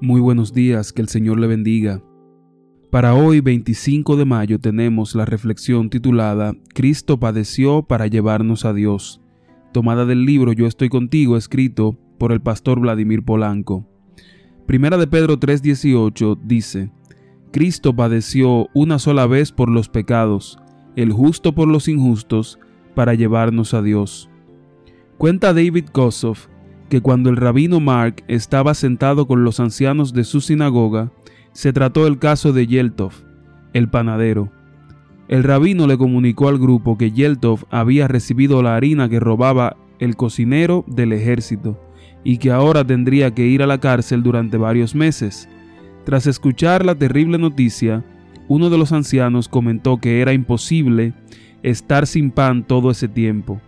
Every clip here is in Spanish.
Muy buenos días, que el Señor le bendiga. Para hoy 25 de mayo tenemos la reflexión titulada Cristo padeció para llevarnos a Dios, tomada del libro Yo estoy contigo, escrito por el pastor Vladimir Polanco. Primera de Pedro 3:18 dice, Cristo padeció una sola vez por los pecados, el justo por los injustos, para llevarnos a Dios. Cuenta David Kossoff que cuando el rabino Mark estaba sentado con los ancianos de su sinagoga, se trató el caso de Yeltov, el panadero. El rabino le comunicó al grupo que Yeltov había recibido la harina que robaba el cocinero del ejército y que ahora tendría que ir a la cárcel durante varios meses. Tras escuchar la terrible noticia, uno de los ancianos comentó que era imposible estar sin pan todo ese tiempo.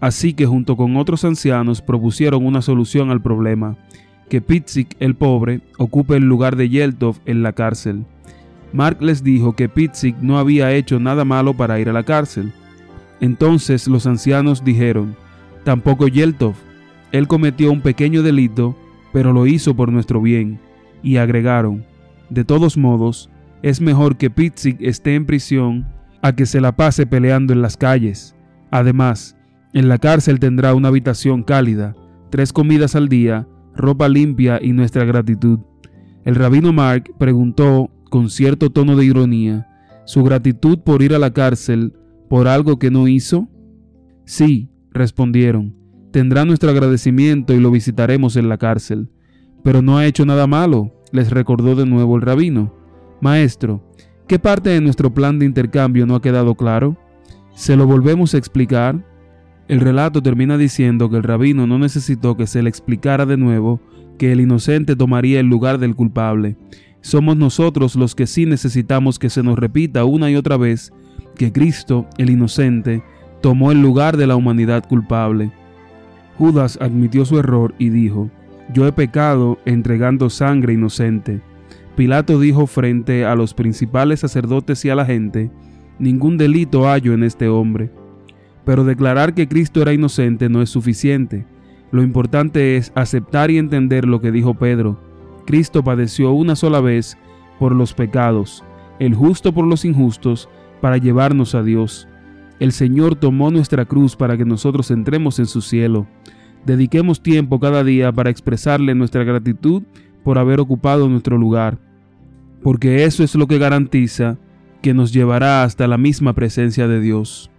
Así que junto con otros ancianos propusieron una solución al problema, que Pitzik el pobre ocupe el lugar de Yeltov en la cárcel. Mark les dijo que Pitzik no había hecho nada malo para ir a la cárcel. Entonces los ancianos dijeron, tampoco Yeltov, él cometió un pequeño delito, pero lo hizo por nuestro bien. Y agregaron, de todos modos, es mejor que Pitzik esté en prisión a que se la pase peleando en las calles. Además, en la cárcel tendrá una habitación cálida, tres comidas al día, ropa limpia y nuestra gratitud. El rabino Mark preguntó con cierto tono de ironía, ¿su gratitud por ir a la cárcel por algo que no hizo? Sí, respondieron, tendrá nuestro agradecimiento y lo visitaremos en la cárcel. Pero no ha hecho nada malo, les recordó de nuevo el rabino. Maestro, ¿qué parte de nuestro plan de intercambio no ha quedado claro? ¿Se lo volvemos a explicar? El relato termina diciendo que el rabino no necesitó que se le explicara de nuevo que el inocente tomaría el lugar del culpable. Somos nosotros los que sí necesitamos que se nos repita una y otra vez que Cristo, el inocente, tomó el lugar de la humanidad culpable. Judas admitió su error y dijo, Yo he pecado entregando sangre inocente. Pilato dijo frente a los principales sacerdotes y a la gente, Ningún delito hallo en este hombre. Pero declarar que Cristo era inocente no es suficiente. Lo importante es aceptar y entender lo que dijo Pedro. Cristo padeció una sola vez por los pecados, el justo por los injustos, para llevarnos a Dios. El Señor tomó nuestra cruz para que nosotros entremos en su cielo. Dediquemos tiempo cada día para expresarle nuestra gratitud por haber ocupado nuestro lugar, porque eso es lo que garantiza que nos llevará hasta la misma presencia de Dios.